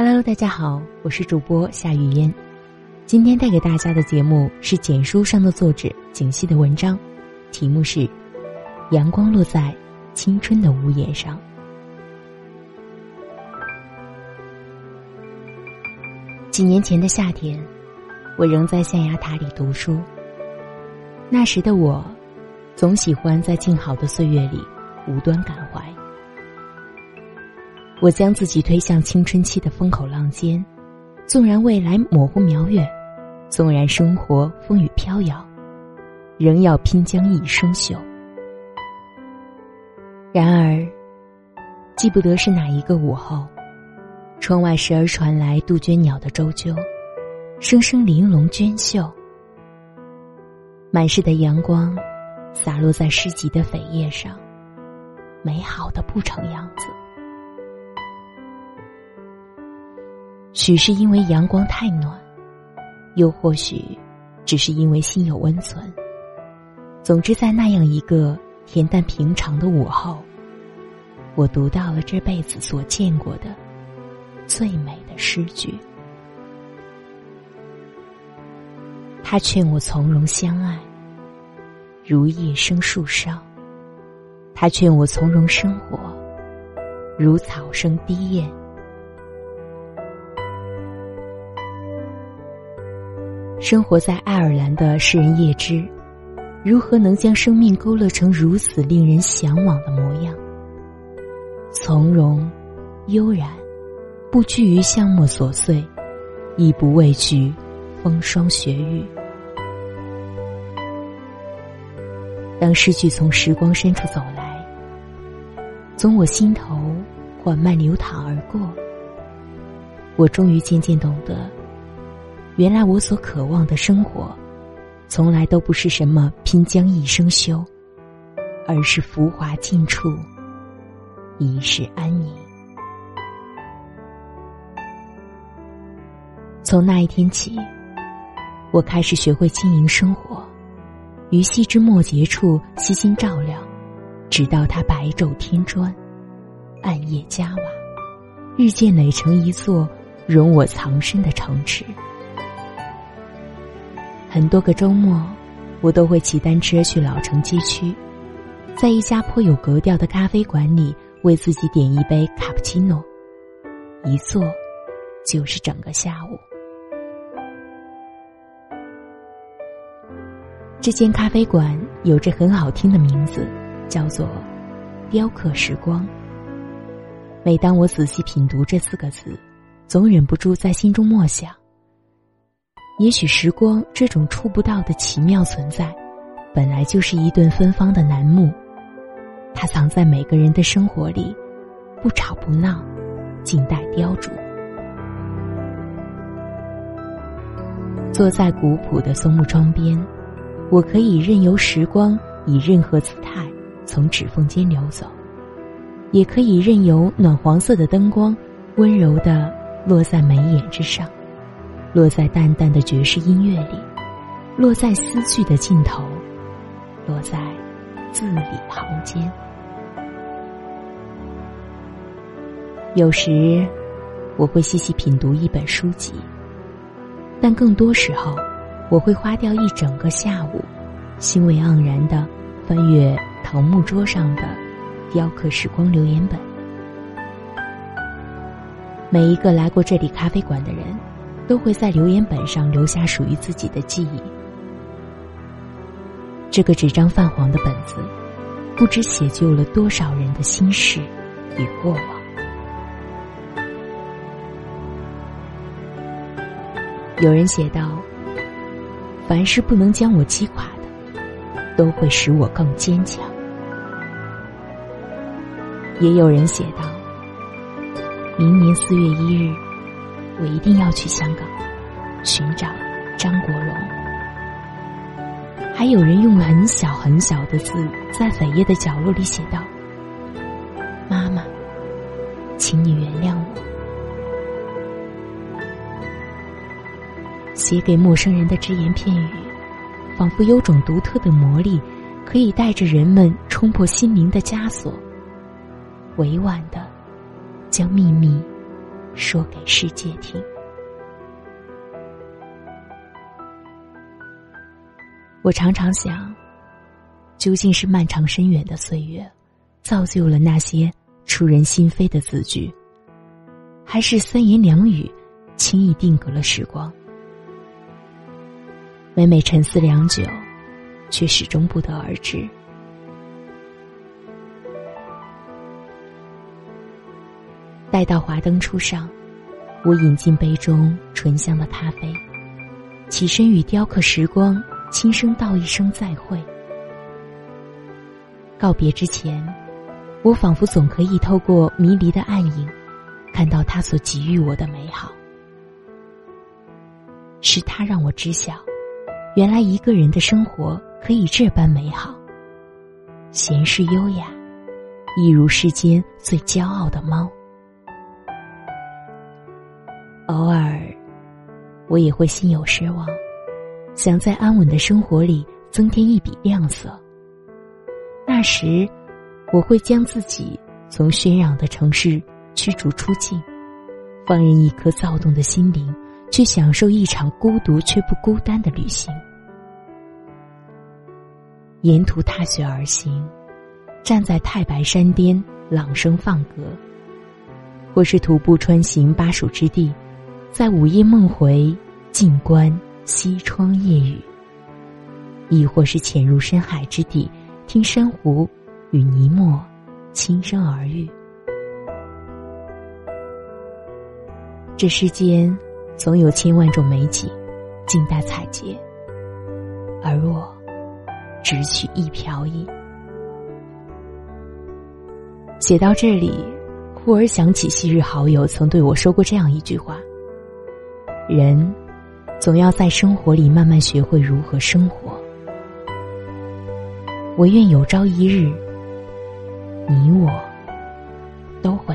Hello，大家好，我是主播夏雨嫣。今天带给大家的节目是简书上的作者景熙的文章，题目是《阳光落在青春的屋檐上》。几年前的夏天，我仍在象牙塔里读书。那时的我，总喜欢在静好的岁月里无端感怀。我将自己推向青春期的风口浪尖，纵然未来模糊渺远，纵然生活风雨飘摇，仍要拼将一生修。然而，记不得是哪一个午后，窗外时而传来杜鹃鸟的啁啾，声声玲珑娟秀。满室的阳光，洒落在诗集的扉页上，美好的不成样子。许是因为阳光太暖，又或许只是因为心有温存。总之，在那样一个恬淡平常的午后，我读到了这辈子所见过的最美的诗句。他劝我从容相爱，如叶生树梢；他劝我从容生活，如草生低艳。生活在爱尔兰的诗人叶芝，如何能将生命勾勒成如此令人向往的模样？从容、悠然，不拘于巷陌琐碎，亦不畏惧风霜雪雨。当诗句从时光深处走来，从我心头缓慢流淌而过，我终于渐渐懂得，原来我所渴望的生活，从来都不是什么拼将一生修，而是浮华尽处，一世安宁。从那一天起，我开始学会经营生活。于细枝末节处悉心照料，直到它白昼添砖，暗夜加瓦，日渐垒成一座容我藏身的城池。很多个周末，我都会骑单车去老城街区，在一家颇有格调的咖啡馆里，为自己点一杯卡布奇诺，一坐就是整个下午。这间咖啡馆有着很好听的名字，叫做“雕刻时光”。每当我仔细品读这四个字，总忍不住在心中默想：也许时光这种触不到的奇妙存在，本来就是一顿芬芳的楠木，它藏在每个人的生活里，不吵不闹，静待雕琢。坐在古朴的松木窗边。我可以任由时光以任何姿态从指缝间流走，也可以任由暖黄色的灯光温柔的落在眉眼之上，落在淡淡的爵士音乐里，落在思绪的尽头，落在字里行间。有时，我会细细品读一本书籍，但更多时候。我会花掉一整个下午，兴味盎然的翻阅桃木桌上的雕刻时光留言本。每一个来过这里咖啡馆的人，都会在留言本上留下属于自己的记忆。这个纸张泛黄的本子，不知写就了多少人的心事与过往。有人写道。凡是不能将我击垮的，都会使我更坚强。也有人写道：“明年四月一日，我一定要去香港寻找张国荣。”还有人用很小很小的字在扉页的角落里写道：“妈妈，请你原谅我。”写给陌生人的只言片语，仿佛有种独特的魔力，可以带着人们冲破心灵的枷锁，委婉的将秘密说给世界听。我常常想，究竟是漫长深远的岁月，造就了那些触人心扉的字句，还是三言两语，轻易定格了时光？每每沉思良久，却始终不得而知。待到华灯初上，我饮尽杯中醇香的咖啡，起身与雕刻时光轻声道一声再会。告别之前，我仿佛总可以透过迷离的暗影，看到他所给予我的美好。是他让我知晓，原来一个人的生活可以这般美好，闲适优雅，一如世间最骄傲的猫。偶尔，我也会心有失望，想在安稳的生活里增添一笔亮色。那时，我会将自己从喧嚷的城市驱逐出境，放任一颗躁动的心灵去享受一场孤独却不孤单的旅行。沿途踏雪而行，站在太白山巅朗声放歌，或是徒步穿行巴蜀之地。在午夜梦回，静观西窗夜雨；亦或是潜入深海之底，听珊瑚与泥墨轻声耳语。这世间总有千万种美景，静待采撷，而我只取一瓢饮。写到这里，忽而想起昔日好友曾对我说过这样一句话。人，总要在生活里慢慢学会如何生活。我愿有朝一日，你我都会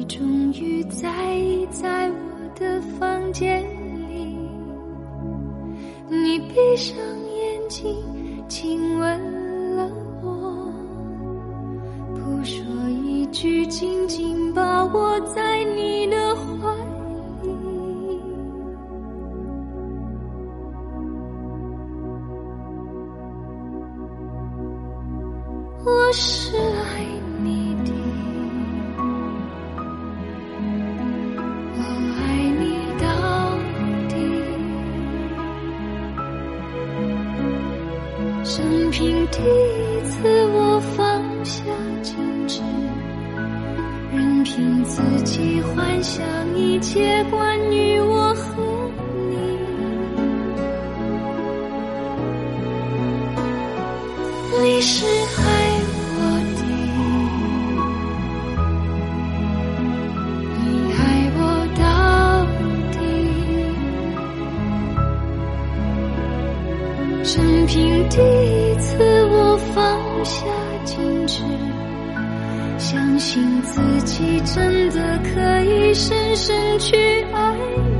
你终于在意在我的房间里。你闭上眼睛，亲吻了我，不说一句，紧紧把我在因第一次，我放下矜持，任凭自己幻想一切关于我和你。历史次，我放下矜持，相信自己真的可以深深去爱你。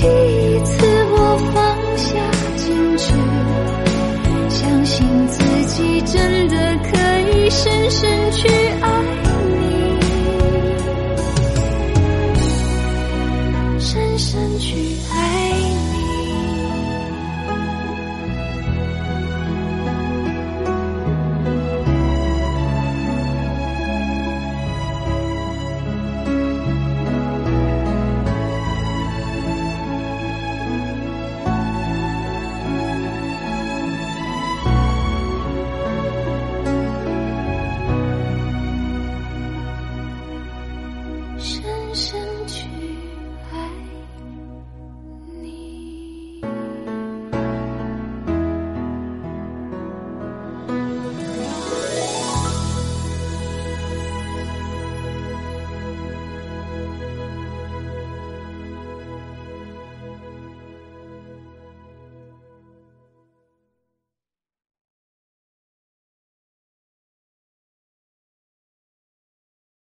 deeds